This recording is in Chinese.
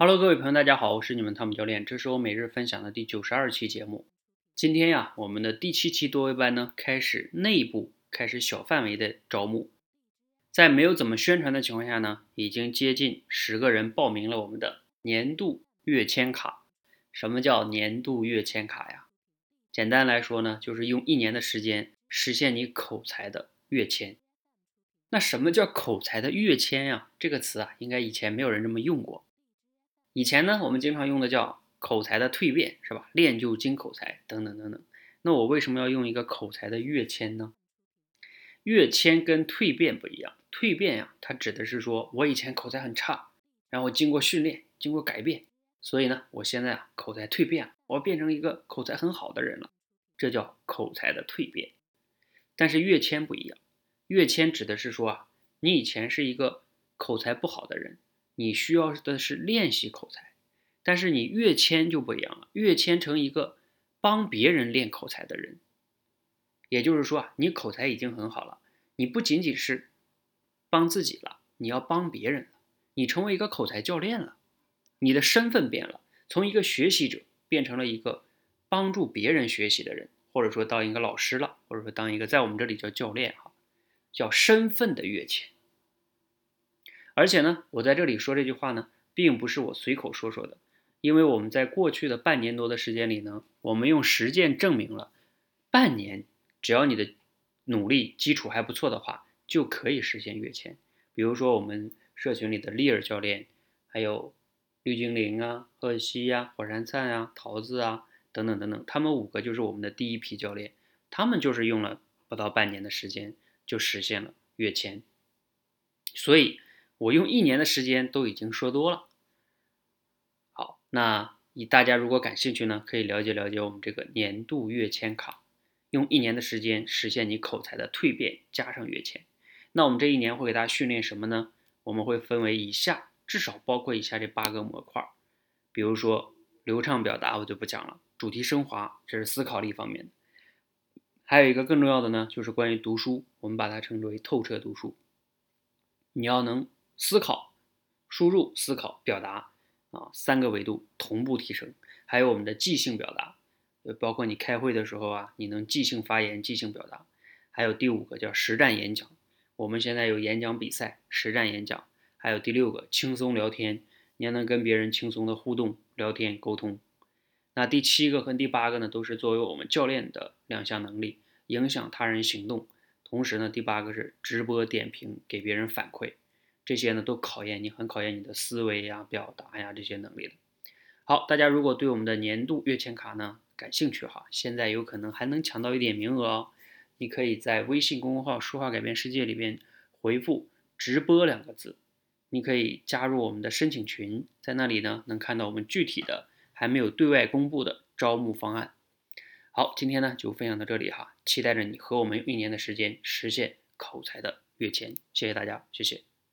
Hello，各位朋友，大家好，我是你们汤姆教练，这是我每日分享的第九十二期节目。今天呀，我们的第七期多位班呢开始内部开始小范围的招募，在没有怎么宣传的情况下呢，已经接近十个人报名了我们的年度跃迁卡。什么叫年度跃迁卡呀？简单来说呢，就是用一年的时间实现你口才的跃迁。那什么叫口才的跃迁呀？这个词啊，应该以前没有人这么用过。以前呢，我们经常用的叫口才的蜕变，是吧？练就精口才等等等等。那我为什么要用一个口才的跃迁呢？跃迁跟蜕变不一样。蜕变呀，它指的是说我以前口才很差，然后经过训练，经过改变，所以呢，我现在啊口才蜕变了，我变成一个口才很好的人了，这叫口才的蜕变。但是跃迁不一样，跃迁指的是说啊，你以前是一个口才不好的人。你需要的是练习口才，但是你跃迁就不一样了，跃迁成一个帮别人练口才的人。也就是说啊，你口才已经很好了，你不仅仅是帮自己了，你要帮别人了，你成为一个口才教练了，你的身份变了，从一个学习者变成了一个帮助别人学习的人，或者说当一个老师了，或者说当一个在我们这里叫教练哈，叫身份的跃迁。而且呢，我在这里说这句话呢，并不是我随口说说的，因为我们在过去的半年多的时间里呢，我们用实践证明了，半年只要你的努力基础还不错的话，就可以实现跃迁。比如说我们社群里的利尔教练，还有绿精灵啊、贺西呀、火山灿啊、桃子啊等等等等，他们五个就是我们的第一批教练，他们就是用了不到半年的时间就实现了跃迁，所以。我用一年的时间都已经说多了。好，那以大家如果感兴趣呢，可以了解了解我们这个年度跃迁卡，用一年的时间实现你口才的蜕变，加上跃迁。那我们这一年会给大家训练什么呢？我们会分为以下，至少包括以下这八个模块。比如说流畅表达，我就不讲了；主题升华，这是思考力方面的。还有一个更重要的呢，就是关于读书，我们把它称之为透彻读书。你要能。思考、输入、思考、表达啊，三个维度同步提升。还有我们的即兴表达，呃，包括你开会的时候啊，你能即兴发言、即兴表达。还有第五个叫实战演讲，我们现在有演讲比赛、实战演讲。还有第六个轻松聊天，你还能跟别人轻松的互动、聊天、沟通。那第七个和第八个呢，都是作为我们教练的两项能力，影响他人行动。同时呢，第八个是直播点评，给别人反馈。这些呢都考验你，很考验你的思维呀、表达呀这些能力的。好，大家如果对我们的年度跃迁卡呢感兴趣哈，现在有可能还能抢到一点名额哦。你可以在微信公众号“说话改变世界”里边回复“直播”两个字，你可以加入我们的申请群，在那里呢能看到我们具体的还没有对外公布的招募方案。好，今天呢就分享到这里哈，期待着你和我们用一年的时间实现口才的跃迁。谢谢大家，谢谢。